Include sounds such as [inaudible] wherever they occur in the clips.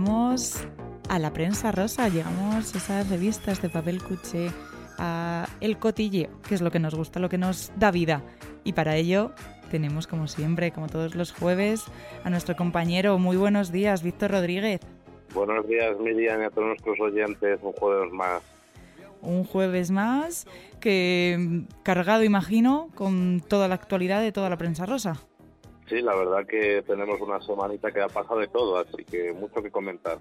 Llegamos a la prensa rosa, llegamos a esas revistas de papel cuché, a el cotilleo, que es lo que nos gusta, lo que nos da vida. Y para ello tenemos, como siempre, como todos los jueves, a nuestro compañero. Muy buenos días, Víctor Rodríguez. Buenos días, Miriam, y a todos nuestros oyentes. Un jueves más. Un jueves más que mm, cargado, imagino, con toda la actualidad de toda la prensa rosa. Sí, la verdad que tenemos una semanita que ha pasado de todo, así que mucho que comentar.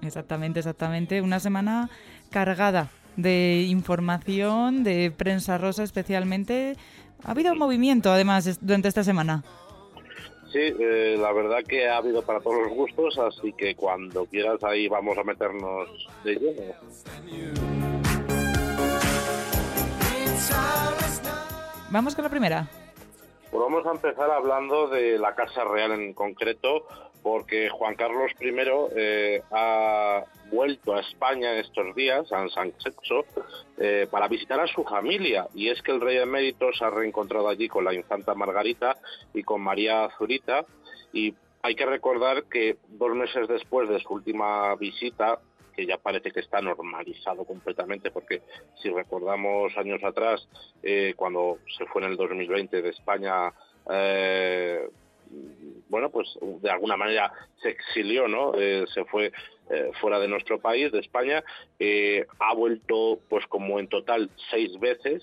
Exactamente, exactamente. Una semana cargada de información, de prensa rosa especialmente. Ha habido un movimiento, además, durante esta semana. Sí, eh, la verdad que ha habido para todos los gustos, así que cuando quieras ahí vamos a meternos de lleno. Vamos con la primera. Pues vamos a empezar hablando de la Casa Real en concreto, porque Juan Carlos I eh, ha vuelto a España estos días, a San Sexo, eh, para visitar a su familia. Y es que el rey emérito se ha reencontrado allí con la infanta Margarita y con María Zurita. Y hay que recordar que dos meses después de su última visita, que ya parece que está normalizado completamente, porque si recordamos años atrás, eh, cuando se fue en el 2020 de España, eh, bueno, pues de alguna manera se exilió, ¿no? Eh, se fue fuera de nuestro país, de España, ha vuelto, pues como en total seis veces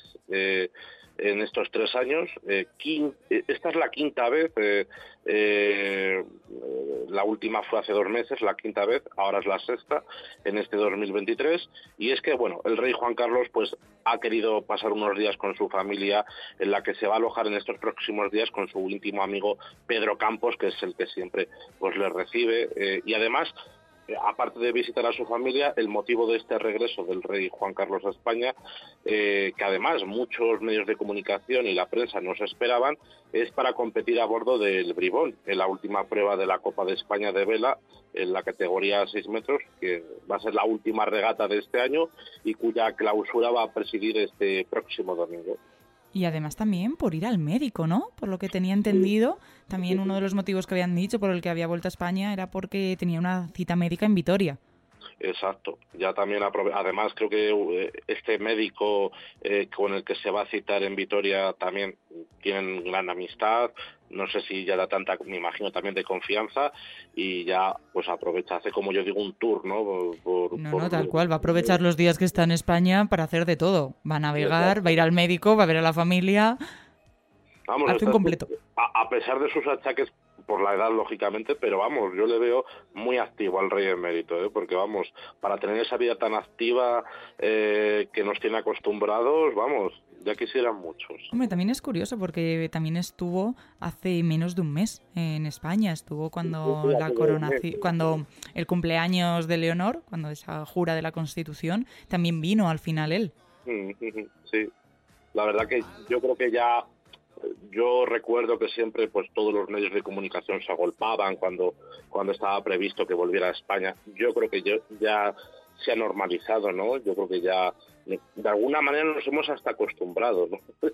en estos tres años. Eh, eh, esta es la quinta vez, eh, la última fue hace dos meses, la quinta vez, ahora es la sexta en este 2023. Y es que, bueno, el rey Juan Carlos pues ha querido pasar unos días con su familia en la que se va a alojar en estos próximos días con su íntimo amigo Pedro Campos, que es el que siempre pues le recibe. y además aparte de visitar a su familia, el motivo de este regreso del rey Juan Carlos a España, eh, que además muchos medios de comunicación y la prensa no se esperaban, es para competir a bordo del Bribón, en la última prueba de la Copa de España de vela, en la categoría 6 metros, que va a ser la última regata de este año y cuya clausura va a presidir este próximo domingo. Y además también por ir al médico, ¿no? Por lo que tenía entendido, también uno de los motivos que habían dicho por el que había vuelto a España era porque tenía una cita médica en Vitoria. Exacto. Ya también, además, creo que eh, este médico eh, con el que se va a citar en Vitoria también tienen gran amistad. No sé si ya da tanta, me imagino también de confianza y ya pues aprovecha, hace como yo digo un tour, ¿no? no, no, tal cual. Va a aprovechar los días que está en España para hacer de todo. Va a navegar, va a ir al médico, va a ver a la familia. Vamos, hace un completo. a pesar de sus achaques por la edad, lógicamente, pero vamos, yo le veo muy activo al rey emérito, ¿eh? porque vamos, para tener esa vida tan activa eh, que nos tiene acostumbrados, vamos, ya quisieran muchos. Hombre, también es curioso porque también estuvo hace menos de un mes en España, estuvo cuando la coronación, cuando el cumpleaños de Leonor, cuando esa jura de la Constitución, también vino al final él. Sí, la verdad que yo creo que ya yo recuerdo que siempre pues todos los medios de comunicación se agolpaban cuando, cuando estaba previsto que volviera a España. Yo creo que ya se ha normalizado, ¿no? Yo creo que ya de alguna manera nos hemos hasta acostumbrado, ¿no? [laughs]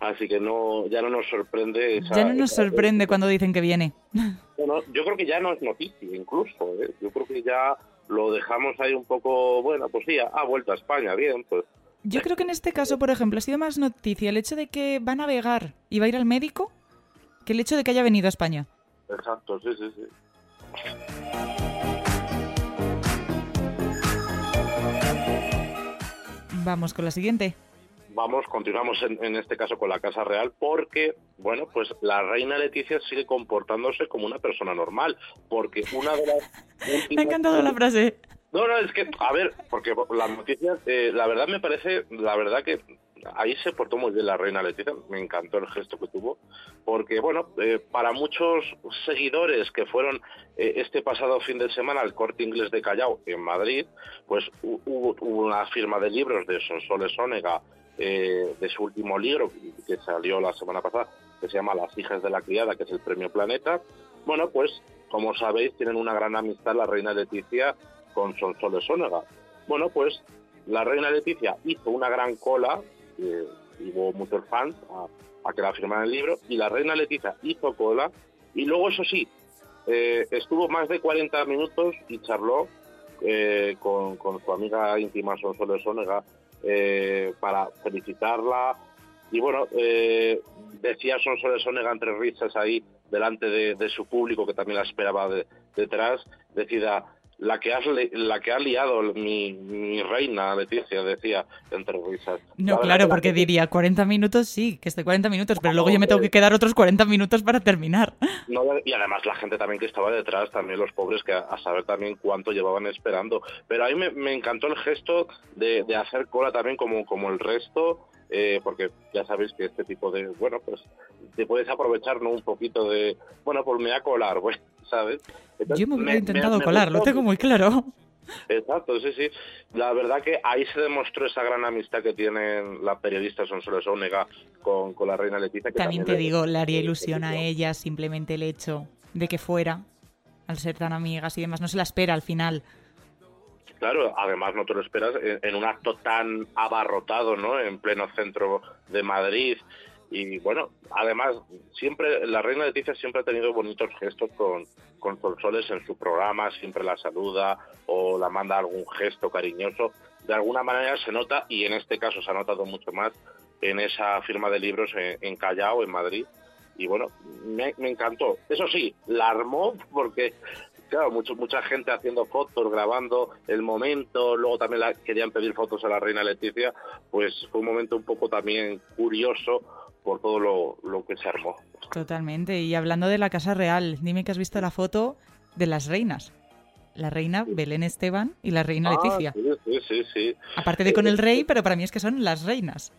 Así que no ya no nos sorprende. ya no nos sorprende cuando dicen que viene. [laughs] Bueno, yo creo que ya no es noticia, incluso. ¿eh? Yo creo que ya lo dejamos ahí un poco, bueno, pues sí, ha vuelto a España, bien, pues yo creo que en este caso, por ejemplo, ha sido más noticia el hecho de que va a navegar y va a ir al médico que el hecho de que haya venido a España. Exacto, sí, sí, sí. Vamos con la siguiente. vamos, continuamos en, este caso con la Casa Real porque, bueno, pues la reina Leticia sigue comportándose como una persona normal, porque una de las... [laughs] Me ha encantado la frase. No, no, es que, a ver, porque las noticias, eh, la verdad me parece, la verdad que ahí se portó muy bien la reina Leticia, me encantó el gesto que tuvo, porque bueno, eh, para muchos seguidores que fueron eh, este pasado fin de semana al corte inglés de Callao en Madrid, pues hubo, una firma de libros de Sonsoles Ónega, eh, de su último libro que salió la semana pasada, que se llama Las hijas de la criada, que es el premio Planeta. Bueno, pues como sabéis, tienen una gran amistad la reina Leticia con Sonsoles Ónega. Bueno, pues la reina Leticia hizo una gran cola y hubo muchos fans a, que la firmaran el libro, y la reina Leticia hizo cola, y luego, eso sí, eh, estuvo más de 40 minutos y charló eh, con, su amiga íntima Sonsoles Sónega eh, para felicitarla. Y bueno, decía Sonsoles Sónega entre risas ahí delante de, su público que también la esperaba detrás, decía, la que, has la que ha liado mi, reina Leticia, decía entre risas. No, claro, porque diría 40 minutos, sí, que esté 40 minutos, pero luego yo me tengo que quedar otros 40 minutos para terminar. [laughs] y además la gente también que estaba detrás, también los pobres, que a, saber también cuánto llevaban esperando. Pero a mí me, encantó el gesto de, hacer cola también como, como el resto. Eh, porque ya sabéis que este tipo de, bueno, pues te puedes aprovechar ¿no? un poquito de, bueno, pues me voy a colar, pues, [laughs] ¿sabes? Yo me hubiera intentado colar, lo tengo muy claro. Exacto, sí, sí. La verdad que ahí se demostró esa gran amistad que tienen la periodista Sonsoles Ónega con, con la reina Leticia. también, te digo, le haría ilusión a ella simplemente el hecho de que fuera, al ser tan amigas y demás. No se la espera al final. Claro, además no te lo esperas en, un acto tan abarrotado, ¿no? En pleno centro de Madrid. Y bueno, además, siempre, la reina Leticia siempre ha tenido bonitos gestos con, con Solsoles en su programa, siempre la saluda o la manda algún gesto cariñoso. De alguna manera se nota, y en este caso se ha notado mucho más, en esa firma de libros en, Callao, en Madrid. Y bueno, me, me, encantó. Eso sí, la armó porque claro, mucho, mucha gente haciendo fotos, grabando el momento, luego también la, querían pedir fotos a la reina Leticia, pues fue un momento un poco también curioso por todo lo, que se armó. Totalmente, y hablando de la Casa Real, dime que has visto la foto de las reinas. La reina Belén Esteban y la reina ah, Leticia. Sí, sí, sí, Aparte de con el rey, pero para mí es que son las reinas.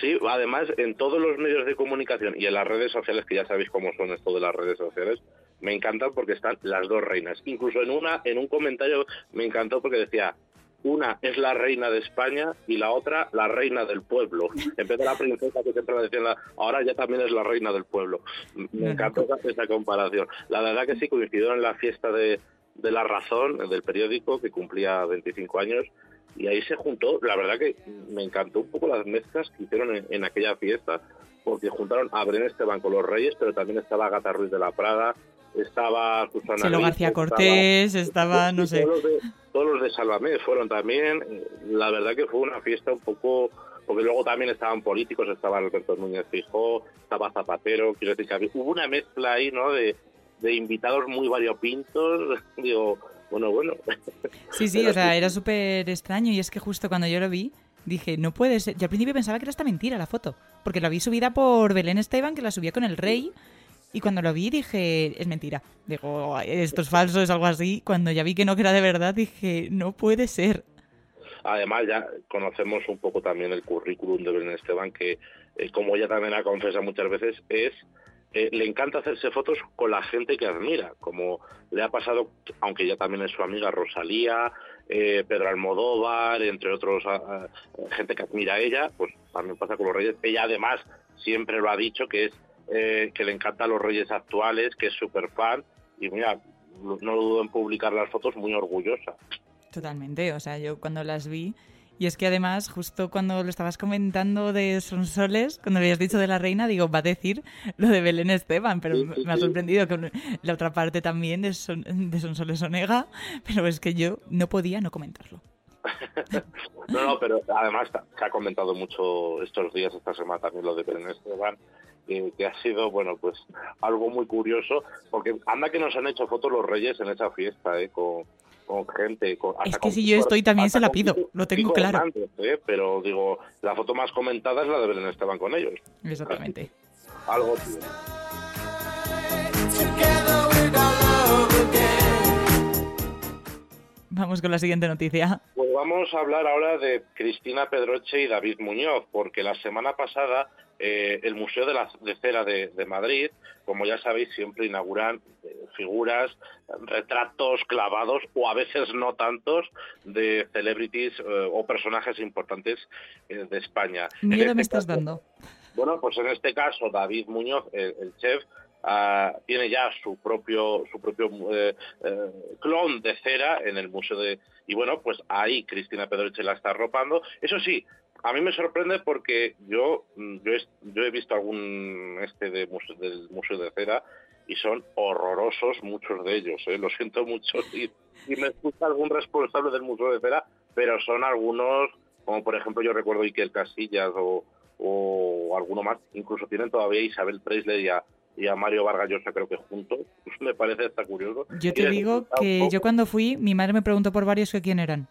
Sí, además en todos los medios de comunicación y en las redes sociales, que ya sabéis cómo son esto de las redes sociales, me encantan porque están las dos reinas. Incluso en una, en un comentario me encantó porque decía una es la reina de España y la otra la reina del pueblo. [laughs] En vez de la princesa que siempre la decían, ahora ya también es la reina del pueblo. Me encantó esa, comparación. La verdad que sí coincidió en la fiesta de, de La Razón, del periódico, que cumplía 25 años, y ahí se juntó, la verdad que me encantó un poco las mezclas que hicieron en, aquella fiesta, porque juntaron a Bren Esteban con los Reyes, pero también estaba Gata Ruiz de la Prada, estaba Susana Chelo García Cortés, estaba, no sé. Todos los, de, Salvamé fueron también. La verdad que fue una fiesta un poco. Porque luego también estaban políticos, estaba Alberto Núñez Fijó, estaba Zapatero. Quiero decir que hubo una mezcla ahí, ¿no? De, de invitados muy variopintos. [laughs] Digo, bueno, bueno. Sí, sí, o sea, era súper extraño. Y es que justo cuando yo lo vi, dije, no puede ser. Yo al principio pensaba que era esta mentira la foto. Porque la vi subida por Belén Esteban, que la subía con el rey. Y cuando lo vi dije, es mentira. Digo, esto es falso, es algo así. Cuando ya vi que no era de verdad, dije, no puede ser. Además, ya conocemos un poco también el currículum de Belén Esteban, que, eh, como ella también ha confesado muchas veces, es eh, le encanta hacerse fotos con la gente que admira, como le ha pasado, aunque ella también es su amiga Rosalía, eh, Pedro Almodóvar, entre otros, gente que admira a ella, pues también pasa con los Reyes. Ella además siempre lo ha dicho que es eh, que le encantan los Reyes actuales, que es súper fan, y mira, no dudo en publicar las fotos muy orgullosa. Totalmente, o sea, yo cuando las vi, y es que además, justo cuando lo estabas comentando de Sonsoles, cuando le habías dicho de la reina, digo, va a decir lo de Belén Esteban, pero me ha sorprendido con la otra parte también de, de Sonsoles Onega, pero es que yo no podía no comentarlo. [laughs] no, no, pero además se ha comentado mucho estos días, esta semana también lo de Belén Esteban, que, ha sido, bueno, pues algo muy curioso, porque anda que nos han hecho fotos los reyes en esa fiesta, ¿eh? con, con gente. Con, es que si yo estoy también se la pido, lo tengo claro. ¿eh? Pero digo, la foto más comentada es la de Belén Esteban con ellos. Exactamente. Algo Vamos con la siguiente noticia. Pues vamos a hablar ahora de Cristina Pedroche y David Muñoz, porque la semana pasada eh, el Museo de la de Cera de, Madrid, como ya sabéis, siempre inauguran eh, figuras, retratos clavados o a veces no tantos de celebrities eh, o personajes importantes de España. Mira, este me estás dando. Bueno, pues en este caso David Muñoz, el chef, tiene ya su propio su propio eh, eh, clon de cera en el museo de y bueno pues ahí Cristina Pedroche la está arropando eso sí a mí me sorprende porque yo mm, yo he, yo he visto algún este de del museo de cera y son horrorosos muchos de ellos ¿eh? lo siento mucho y me escucha algún responsable del museo de cera pero son algunos como por ejemplo yo recuerdo Iker Casillas o o alguno más, incluso tienen todavía Isabel Presley y a, y a Mario Vargas Llosa creo que juntos. [laughs] me parece hasta curioso. Yo te digo que yo cuando fui, mi madre me preguntó por varios que quién eran.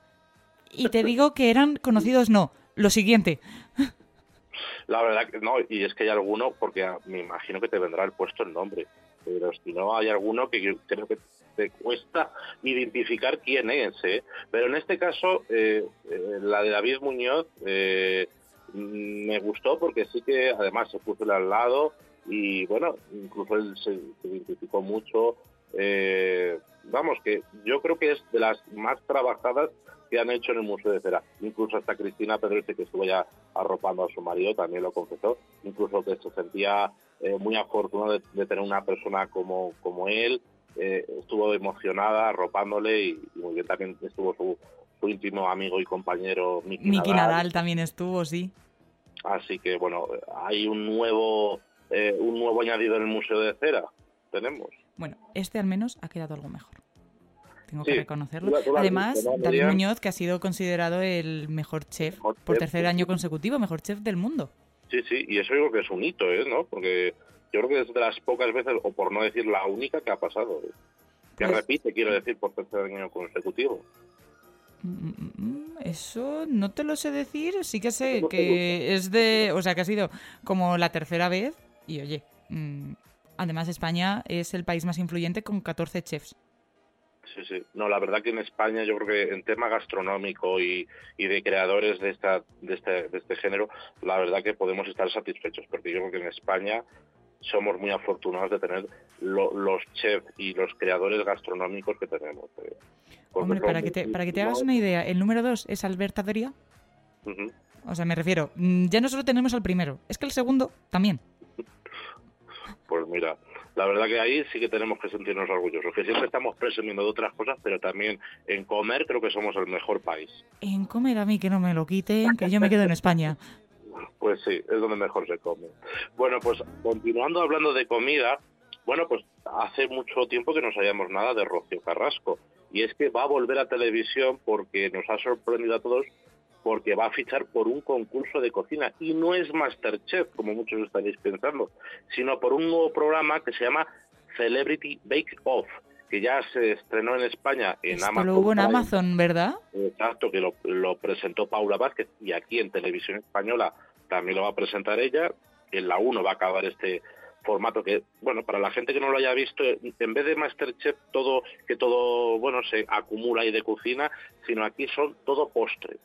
Y te [laughs] digo que eran conocidos, no. Lo siguiente. [laughs] La verdad que no, y es que hay alguno, porque me imagino que te vendrá el puesto el nombre, pero si no hay alguno que yo creo que te cuesta identificar quién es, ¿eh? Pero en este caso, eh, eh, la de David Muñoz eh, me gustó porque sí que además se puso al lado, y bueno, incluso él se, identificó mucho. Eh, vamos, que yo creo que es de las más trabajadas que han hecho en el Museo de Cera. Incluso hasta Cristina Pedroche, que estuvo ya arropando a su marido, también lo confesó. Incluso que se sentía eh, muy afortunado de, tener una persona como, como él. Eh, estuvo emocionada arropándole y, muy bien también estuvo su, su íntimo amigo y compañero Miki, Miki Nadal también estuvo, sí. Así que bueno, hay un nuevo eh, un nuevo añadido en el Museo de Cera. Tenemos. Bueno, este al menos ha quedado algo mejor. Tengo que reconocerlo. Además, David Muñoz, que ha sido considerado el mejor chef por tercer año consecutivo, mejor chef del mundo. Sí, sí, y eso digo que es un hito, ¿eh? ¿no? Porque yo creo que es de las pocas veces, o por no decir la única, que ha pasado. ¿eh? Que pues repite, quiero decir, por tercer año consecutivo. Mm, mm, mm, eso no te lo sé decir, sí que sé que es de, o sea, que ha sido como la tercera vez y oye, mm, además España es el país más influyente con 14 chefs. Sí, sí. No, la verdad que en España yo creo que en tema gastronómico y, de creadores de, esta, de, este, de este género, la verdad que podemos estar satisfechos, porque yo creo que en España somos muy afortunados de tener los chefs y los creadores gastronómicos que tenemos. Eh. Hombre, para que, te, para que te hagas una idea, el número dos es Alberta Doria. O sea, me refiero, mm, ya no solo tenemos al primero, es que el segundo también. Pues mira, la verdad que ahí sí que tenemos que sentirnos orgullosos, que siempre estamos presumiendo de otras cosas, pero también en comer creo que somos el mejor país. En comer a mí que no me lo quiten, que yo me quedo en España. [laughs] Pues sí, es donde mejor se come. Bueno, pues continuando hablando de comida, bueno, pues hace mucho tiempo que no sabíamos nada de Rocío Carrasco. Y es que va a volver a televisión porque nos ha sorprendido a todos porque va a fichar por un concurso de cocina y no es Masterchef, como muchos estaréis pensando, sino por un nuevo programa que se llama Celebrity Bake Off, que ya se estrenó en España en Esto Amazon. Lo hubo en Amazon, ¿verdad? Exacto, que lo, lo, presentó Paula Vázquez y aquí en Televisión Española también lo va a presentar ella. En la 1 va a acabar este formato que, bueno, para la gente que no lo haya visto, en vez de Masterchef, todo, que todo, bueno, se acumula ahí de cocina, sino aquí son todo postres.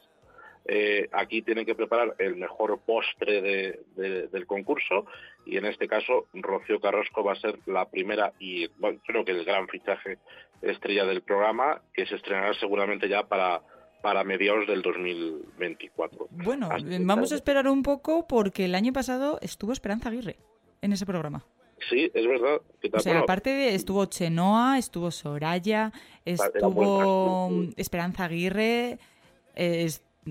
Eh, aquí tienen que preparar el mejor postre del concurso y en este caso Rocío Carrasco va a ser la primera y creo que el gran fichaje estrella del programa que se estrenará seguramente ya para para mediados del 2024. Bueno, vamos a esperar un poco porque el año pasado estuvo Esperanza Aguirre en ese programa. Sí, es verdad. O sea, aparte de, estuvo Chenoa, estuvo Soraya, estuvo Esperanza Aguirre,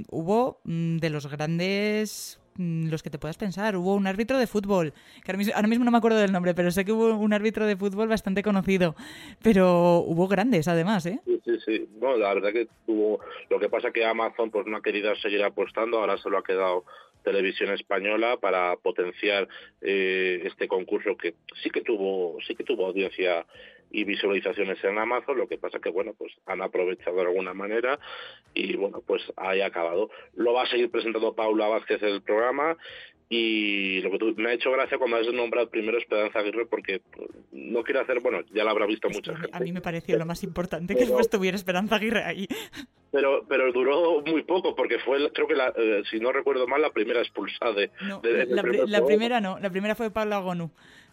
hubo mm, de los grandes mm, los que te puedas pensar. Hubo un árbitro de fútbol, que ahora mismo, no me acuerdo del nombre, pero sé que hubo un árbitro de fútbol bastante conocido. Pero hubo grandes además, ¿eh? Sí, sí, sí. No, la verdad que tuvo... Lo que pasa que Amazon pues no ha querido seguir apostando, ahora solo ha quedado televisión española para potenciar eh, este concurso que sí que tuvo sí que tuvo audiencia y visualizaciones en Amazon, lo que pasa que, bueno, pues han aprovechado de alguna manera y, bueno, pues ahí ha acabado. Lo va a seguir presentando Paula Vázquez el programa y lo que tú, me ha hecho gracia cuando has nombrado primero Esperanza Aguirre porque no quiero hacer, bueno, ya lo habrá visto mucha gente. A mí me pareció lo más importante que estuviera Esperanza Aguirre ahí. [laughs] Pero pero duró muy poco porque fue, creo que, la, eh, si no recuerdo mal, la primera expulsada de... la, primera no, la primera fue Paula Gonu.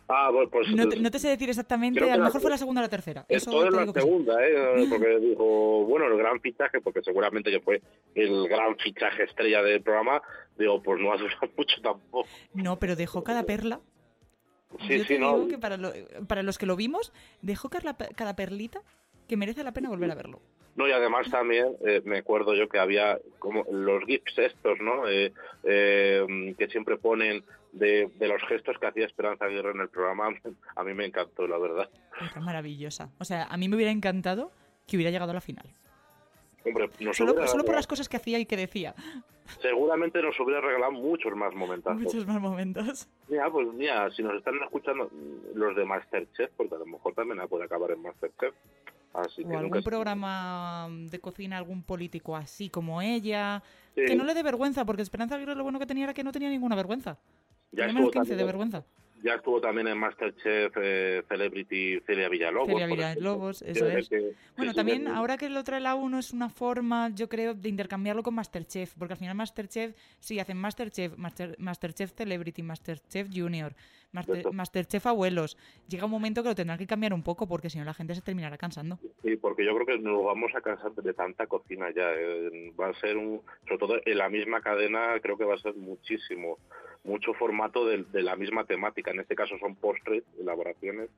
Ah, pues... No te, no te, sé decir exactamente, a lo mejor fue la segunda o la tercera. Eso es la segunda, ¿eh? [laughs] Porque dijo, bueno, el gran fichaje, porque seguramente que fue el gran fichaje estrella del programa, digo, pues no ha durado [laughs] mucho tampoco. No, pero dejó cada perla. Sí, Yo sí, te digo que para, para los que lo vimos, dejó cada, cada perlita que merece la pena volver a verlo. No, y además también eh, me acuerdo yo que había como los GIFs estos, ¿no? Eh, eh, que siempre ponen de, los gestos que hacía Esperanza Aguirre en el programa. [laughs] A mí me encantó, la verdad. Era maravillosa. O sea, a mí me hubiera encantado que hubiera llegado a la final. Hombre, solo, por las cosas que hacía y que decía. Seguramente nos hubiera regalado muchos más momentos. Muchos más momentos. Mira, pues mira, si nos están escuchando los de Masterchef, porque a lo mejor también puede acabar en Masterchef o algún programa de cocina, algún político así como ella, que no le dé vergüenza, porque Esperanza Aguirre lo bueno que tenía era que no tenía ninguna vergüenza. Ya menos 15 de vergüenza. Ya estuvo también en Masterchef eh, Celebrity Celia Villalobos. Celia Villalobos, eso es. bueno, también ahora que lo trae la 1 es una forma, yo creo, de intercambiarlo con Masterchef, porque al final Masterchef, sí, hacen Masterchef, Masterchef Celebrity, Masterchef Junior, Masterchef Abuelos. Llega un momento que lo tendrán que cambiar un poco, porque si no la gente se terminará cansando. Sí, porque yo creo que nos vamos a cansar de tanta cocina ya. Eh, va a ser, un, sobre todo en la misma cadena, creo que va a ser muchísimo mucho formato de, la misma temática. En este caso son postres, elaboraciones,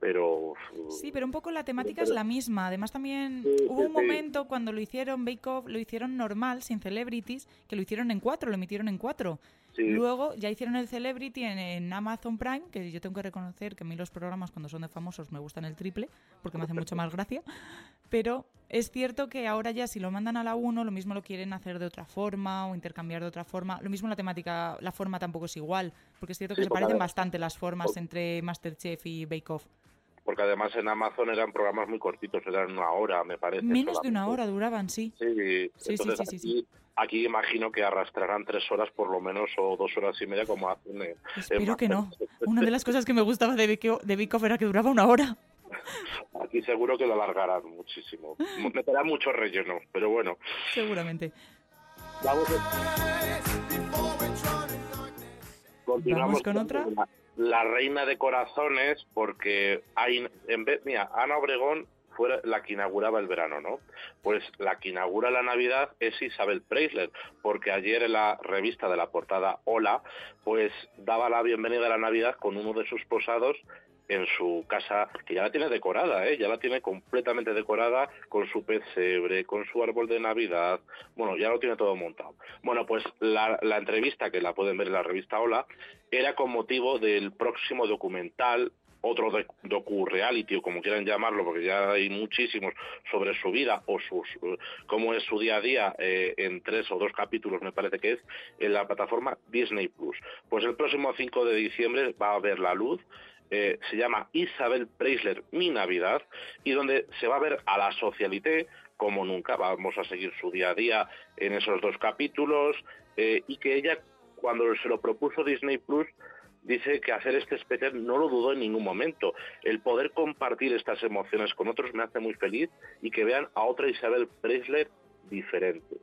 pero... Sí, pero un poco la temática es la misma. Además también hubo un momento cuando lo hicieron Bake Off, lo hicieron normal, sin celebrities, que lo hicieron en cuatro, lo emitieron en cuatro. Luego ya hicieron el Celebrity en, Amazon Prime, que yo tengo que reconocer que a mí los programas cuando son de famosos me gustan el triple, porque me hace mucho más gracia. Pero es cierto que ahora ya si lo mandan a la 1, lo mismo lo quieren hacer de otra forma o intercambiar de otra forma. Lo mismo la temática, la forma tampoco es igual, porque es cierto que se parecen bastante las formas entre Masterchef y Bake Off porque además en Amazon eran programas muy cortitos, eran una hora, me parece. Menos de una hora duraban, sí. Sí, sí, sí, sí, aquí, imagino que arrastrarán tres horas por lo menos o dos horas y media como hacen en, Espero que no. [laughs] Una de las cosas que me gustaba de Vico, era que duraba una hora. Aquí seguro que lo alargarán muchísimo. Meterá mucho relleno, pero bueno. Seguramente. Vamos, Continuamos con otra la reina de corazones, porque hay, en vez, mira, Ana Obregón fue la que inauguraba el verano, ¿no? Pues la que inaugura la Navidad es Isabel Preisler, porque ayer en la revista de la portada Hola, pues daba la bienvenida a la Navidad con uno de sus posados en su casa, que ya la tiene decorada, ¿eh? ya la tiene completamente decorada con su pesebre, con su árbol de Navidad, bueno, ya lo tiene todo montado. Bueno, pues la, entrevista, que la pueden ver en la revista Hola, era con motivo del próximo documental otro docu-reality o como quieran llamarlo, porque ya hay muchísimos sobre su vida o sus, cómo es su día a día eh, en tres o dos capítulos, me parece que es, en la plataforma Disney Plus. Pues el próximo 5 de diciembre va a ver la luz eh, se llama Isabel Preisler Mi Navidad y donde se va a ver a la socialité como nunca. Vamos a seguir su día a día en esos dos capítulos eh, y que ella cuando se lo propuso Disney Plus dice que hacer este especial no lo dudó en ningún momento. El poder compartir estas emociones con otros me hace muy feliz y que vean a otra Isabel Preisler diferente.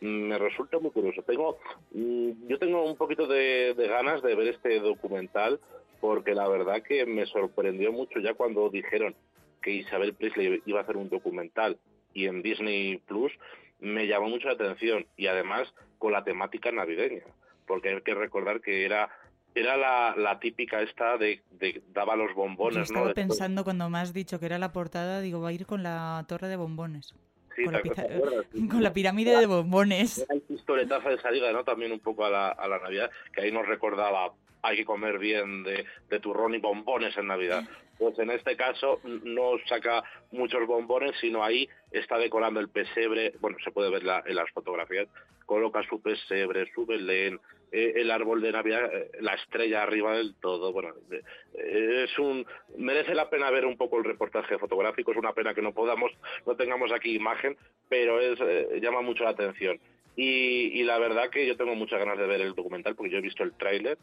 Me resulta muy curioso. Tengo, mm, yo tengo un poquito de ganas de ver este documental porque la verdad que me sorprendió mucho ya cuando dijeron que Isabel Presley iba a hacer un documental y en Disney Plus me llamó mucho la atención y además con la temática navideña, porque hay que recordar que era era la, típica esta de, daba los bombones. Yo estaba pensando cuando me has dicho que era la portada, digo, va a ir con la torre de bombones. Con, la [laughs] pirámide de bombones. El pistoletazo de salida, ¿no? También un poco a la, a la Navidad, que ahí nos recordaba hay que comer bien de, turrón y bombones en Navidad. Pues en este caso no saca muchos bombones, sino ahí está decorando el pesebre, bueno, se puede ver en las fotografías, coloca su pesebre, su Belén, el árbol de Navidad, eh, la estrella arriba del todo. Bueno, es un merece la pena ver un poco el reportaje fotográfico. Es una pena que no podamos, no tengamos aquí imagen, pero es llama mucho la atención. Y, la verdad que yo tengo muchas ganas de ver el documental porque yo he visto el tráiler,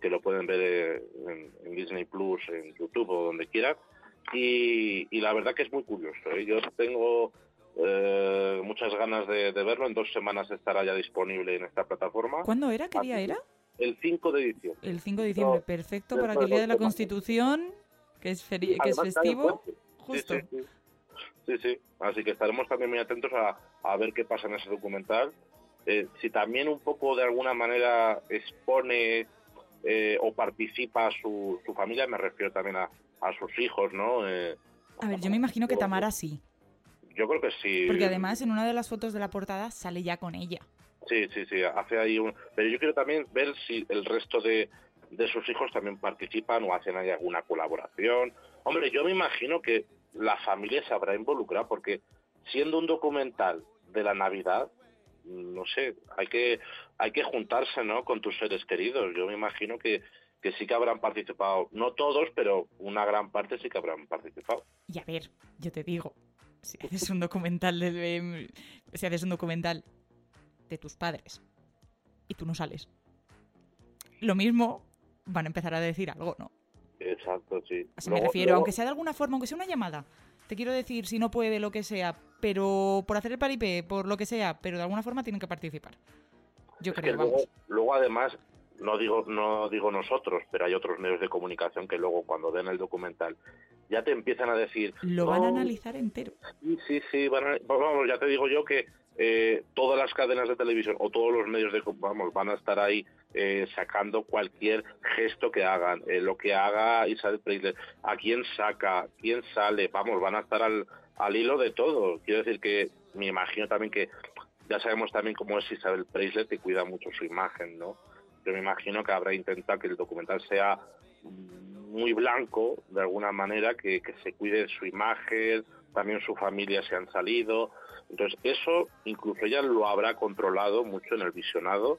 que lo pueden ver en, Disney Plus, en YouTube o donde quieran. Y, la verdad que es muy curioso. Yo tengo eh, muchas ganas de, verlo. En dos semanas estará ya disponible en esta plataforma. ¿Cuándo era? ¿Qué día era? El 5 de diciembre. El 5 de diciembre, perfecto para que el día de la Constitución, que es, que es festivo, justo. Sí sí. Así que estaremos también muy atentos a, ver qué pasa en ese documental. Eh, si también un poco de alguna manera expone eh, o participa su, su familia, me refiero también a, a sus hijos, ¿no? a ver, yo me imagino que Tamara sí. Yo creo que sí. Porque además en una de las fotos de la portada sale ya con ella. Sí, sí, sí, hace ahí un... Pero yo quiero también ver si el resto de, de sus hijos también participan o hacen ahí alguna colaboración. Hombre, yo me imagino que la familia se habrá involucrado porque siendo un documental de la Navidad, no sé, hay que hay que juntarse, ¿no? Con tus seres queridos. Yo me imagino que que sí que habrán participado, no todos, pero una gran parte sí que habrán participado. Y a ver, yo te digo, si haces un documental de, si haces un documental de tus padres y tú no sales, lo mismo van a empezar a decir algo, ¿no? Exacto, sí. Así me refiero, aunque sea de alguna forma, aunque sea una llamada. Te quiero decir, si no puede, lo que sea, pero por hacer el paripé, por lo que sea, pero de alguna forma tienen que participar. Yo creo, vamos. luego, además, no digo no digo nosotros, pero hay otros medios de comunicación que luego cuando ven el documental ya te empiezan a decir lo van a analizar entero. Sí, sí, sí, vamos, ya te digo yo que eh, todas las cadenas de televisión o todos los medios de vamos van a estar ahí eh, sacando cualquier gesto que hagan, eh, lo que haga Isabel Preisler, a quién saca, quién sale, vamos, van a estar al, al hilo de todo. Quiero decir que me imagino también que ya sabemos también cómo es Isabel Preisler, que cuida mucho su imagen, ¿no? Yo me imagino que habrá intentado que el documental sea muy blanco, de alguna manera, que, se cuide su imagen, también su familia se han salido. Entonces, eso incluso ella lo habrá controlado mucho en el visionado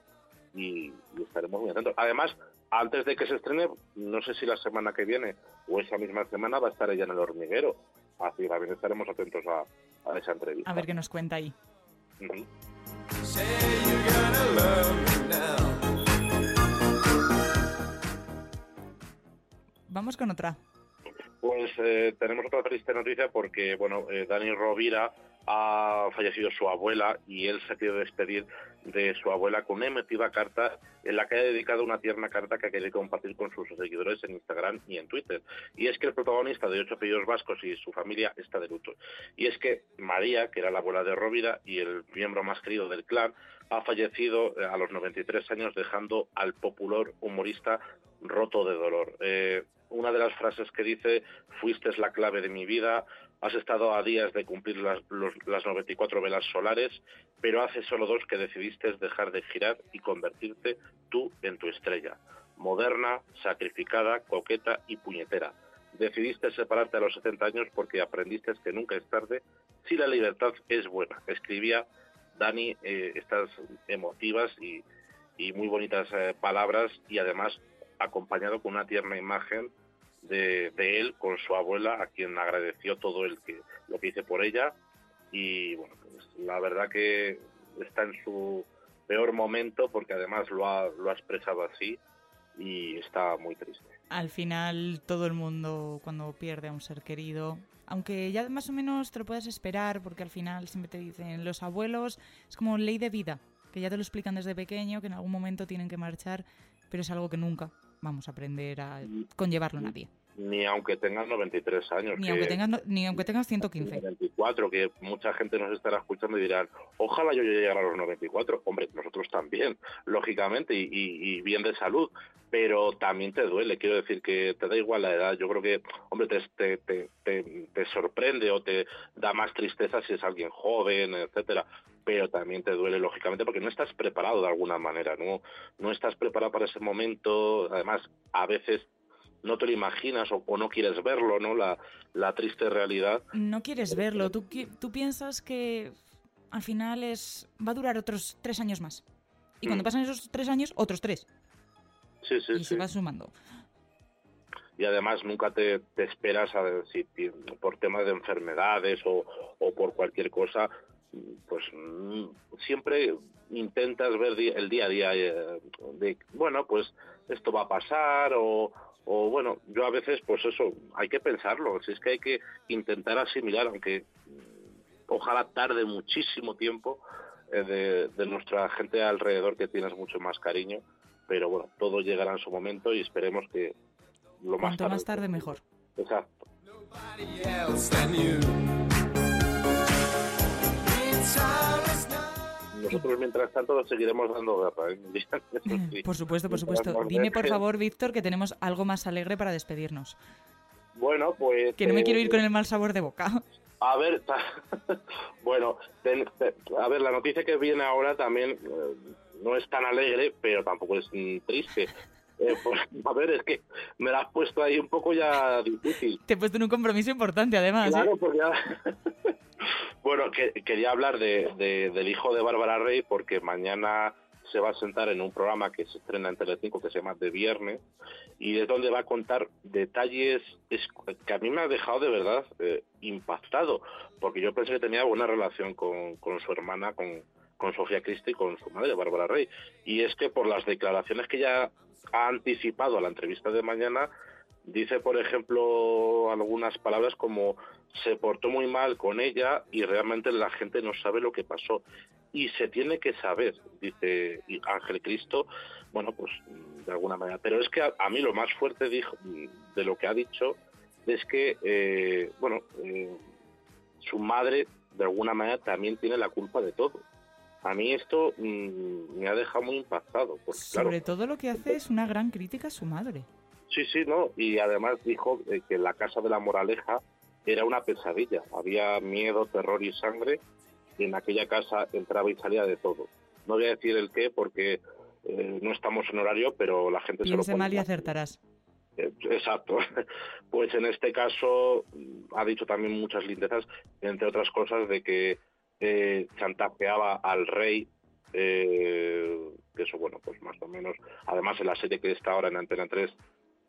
y, estaremos muy atentos. Además, antes de que se estrene, no sé si la semana que viene o esa misma semana va a estar ella en el hormiguero. Así que también estaremos atentos a, esa entrevista. A ver qué nos cuenta ahí. Vamos con otra. Pues eh, tenemos otra triste noticia porque, bueno, eh, Dani Rovira ha fallecido su abuela y él se ha despedir de su abuela con una emotiva carta en la que ha dedicado una tierna carta que ha querido compartir con sus seguidores en Instagram y en Twitter. Y es que el protagonista de Ocho apellidos vascos y su familia está de luto. Y es que María, que era la abuela de Rovira y el miembro más querido del clan, ha fallecido eh, a los 93 años dejando al popular humorista roto de dolor una de las frases que dice, fuiste la clave de mi vida, has estado a días de cumplir las, las 94 velas solares, pero hace solo dos que decidiste dejar de girar y convertirte tú en tu estrella. Moderna, sacrificada, coqueta y puñetera. Decidiste separarte a los 70 años porque aprendiste que nunca es tarde si la libertad es buena. Escribía Dani eh, estas emotivas y, muy bonitas eh, palabras y además acompañado con una tierna imagen de, él con su abuela, a quien agradeció todo el que, lo que hice por ella. Y bueno, pues, la verdad que está en su peor momento porque además lo ha, lo ha expresado así y está muy triste. Al final todo el mundo cuando pierde a un ser querido, aunque ya más o menos te lo puedes esperar porque al final siempre te dicen los abuelos es como ley de vida, que ya te lo explican desde pequeño, que en algún momento tienen que marchar, pero es algo que nunca vamos a aprender a conllevarlo nadie. Ni aunque tengas 93 años. Ni, aunque, tengas, ni aunque tengas 115. 94, que mucha gente nos estará escuchando y dirán, ojalá yo llegara a los 94. Hombre, nosotros también, lógicamente, y, bien de salud, pero también te duele. Quiero decir que te da igual la edad. Yo creo que, hombre, te, te, te, te sorprende o te da más tristeza si es alguien joven, etcétera pero también te duele lógicamente porque no estás preparado de alguna manera, no, no estás preparado para ese momento, además a veces no te lo imaginas o, no quieres verlo, ¿no? La, la, triste realidad. No quieres verlo, tú, tú piensas que al final es va a durar otros tres años más. Y cuando Mm. pasan esos tres años, otros tres. Sí, sí, y sí. se va sumando. y además nunca te, te esperas a ti- por temas de enfermedades o, o por cualquier cosa, pues mm, siempre intentas ver el día a día eh, de, bueno, pues esto va a pasar o, o bueno, yo a veces pues eso, hay que pensarlo, si es que hay que intentar asimilar, aunque mm, ojalá tarde muchísimo tiempo eh, de, de nuestra gente alrededor que tienes mucho más cariño, pero bueno, todo llegará en su momento y esperemos que lo más Cuanto tarde. más tarde, mejor. Exacto. Nobody else than you. Nosotros mientras tanto seguiremos dando guerra. ¿eh? [laughs] Por supuesto, por supuesto. nos Dime, por favor, Víctor, que tenemos algo más alegre para despedirnos. Bueno, pues... Que no me eh, quiero ir con el mal sabor de boca. A ver, [laughs] bueno, ten- a ver, la noticia que viene ahora también eh, no es tan alegre, pero tampoco es mm, triste. Eh, pues, a ver, es que me la has puesto ahí un poco ya difícil. Te he puesto en un compromiso importante, además. ¿eh? Claro, porque ya- [laughs] bueno, que, quería hablar de, de- del hijo de Bárbara Rey porque mañana se va a sentar en un programa que se estrena en Telecinco que se llama De Viernes y es donde va a contar detalles es- que a mí me ha dejado de verdad eh, impactado porque yo pensé que tenía buena relación con, con su hermana, con, con Sofía Cristi y con su madre, Bárbara Rey. Y es que por las declaraciones que ya ha anticipado a la entrevista de mañana, Dice, por ejemplo, algunas palabras como se portó muy mal con ella y realmente la gente no sabe lo que pasó. Y se tiene que saber, dice Ángel Cristo, bueno, pues de alguna manera. Pero es que a, a mí lo más fuerte dijo, de lo que ha dicho es que, eh, bueno, eh, su madre de alguna manera también tiene la culpa de todo. A mí esto mm, me ha dejado muy impactado. Porque, claro, Sobre todo lo que hace es una gran crítica a su madre. Sí, sí, no. Y además dijo eh, que la casa de la moraleja era una pesadilla. Había miedo, terror y sangre. Y en aquella casa entraba y salía de todo. No voy a decir el qué porque eh, no estamos en horario, pero la gente se lo puede mal y acertarás. Eh, Exacto. [laughs] Pues en este caso mm, ha dicho también muchas lindezas, entre otras cosas, de que eh, chantajeaba al rey, eh, que eso, bueno, pues más o menos. Además, en la serie que está ahora en Antena 3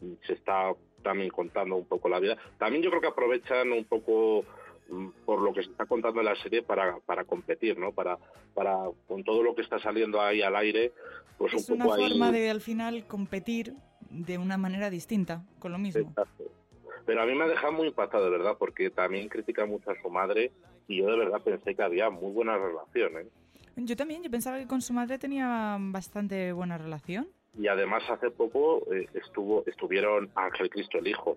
mm, se está también contando un poco la vida. También yo creo que aprovechan un poco mm, por lo que se está contando en la serie para, para competir, ¿no? Para, para, con todo lo que está saliendo ahí al aire, pues Es un una poco ahí... forma de al final competir de una manera distinta, con lo mismo. Exacto. Pero a mí me ha dejado muy impactado, de verdad, porque también critica mucho a su madre y yo de verdad pensé que había muy buena relación. ¿eh? Yo también, yo pensaba que con su madre tenía bastante buena relación. Y además hace poco eh, estuvo estuvieron Ángel Cristo el hijo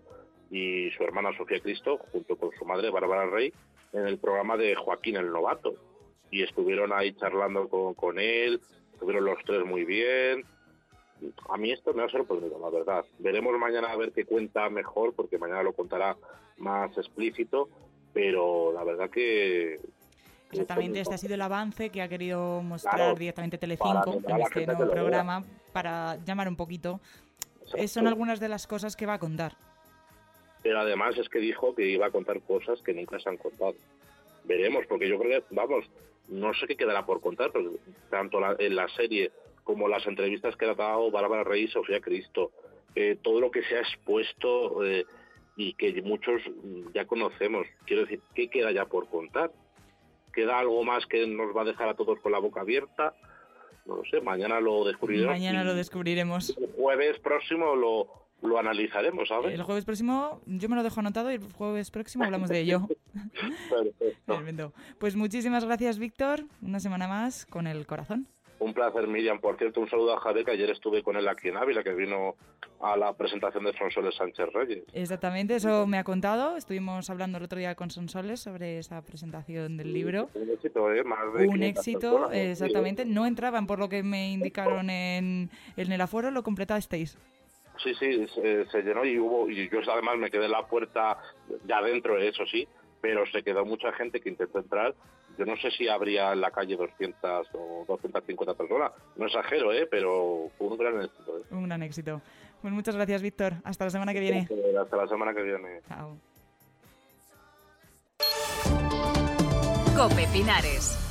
y su hermana Sofía Cristo junto con su madre Bárbara Rey en el programa de Joaquín el Novato y estuvieron ahí charlando con, con él, estuvieron los tres muy bien. A mí esto me ha sorprendido, la verdad. Veremos mañana a ver qué cuenta mejor, porque mañana lo contará más explícito, pero la verdad que... Exactamente, este ha sido el avance que ha querido mostrar Claro, directamente Telecinco en este nuevo programa para llamar un poquito. Eh, Son algunas de las cosas que va a contar. Pero además es que dijo que iba a contar cosas que nunca se han contado. Veremos, porque yo creo que, vamos, no sé qué quedará por contar, pero tanto la- en la serie como las entrevistas que ha dado Bárbara Rey y Sofía Cristo, eh, todo lo que se ha expuesto eh, y que muchos mm, ya conocemos, quiero decir, ¿qué queda ya por contar? ¿Queda algo más que nos va a dejar a todos con la boca abierta? No lo sé, mañana lo descubriremos. Mañana lo descubriremos. El jueves próximo lo, lo analizaremos, ¿sabes? El jueves próximo, yo me lo dejo anotado y el jueves próximo hablamos de ello. [laughs] Perfecto. [laughs] Tremendo. Pues muchísimas gracias, Víctor. Una semana más con el corazón. Un placer, Miriam. Por cierto, un saludo a Javier, que ayer estuve con él aquí en Ávila, que vino a la presentación de Sonsoles Sánchez Reyes. Exactamente, eso me ha contado. Estuvimos hablando el otro día con Sonsoles sobre esa presentación del libro. Un éxito, ¿eh? Más de Un 500 éxito, exactamente. No entraban por lo que me indicaron en, en el aforo, lo completasteis. Sí, sí, se, se llenó y hubo, y yo además me quedé en la puerta de adentro, eso sí, pero se quedó mucha gente que intentó entrar. Yo no sé si habría en la calle 200 o 250 personas, no exagero, ¿eh? pero fue un gran éxito. ¿eh? Un gran éxito. Pues muchas gracias, Víctor. Hasta la semana que viene. Hasta la semana que viene. Chao. Cope Pinares.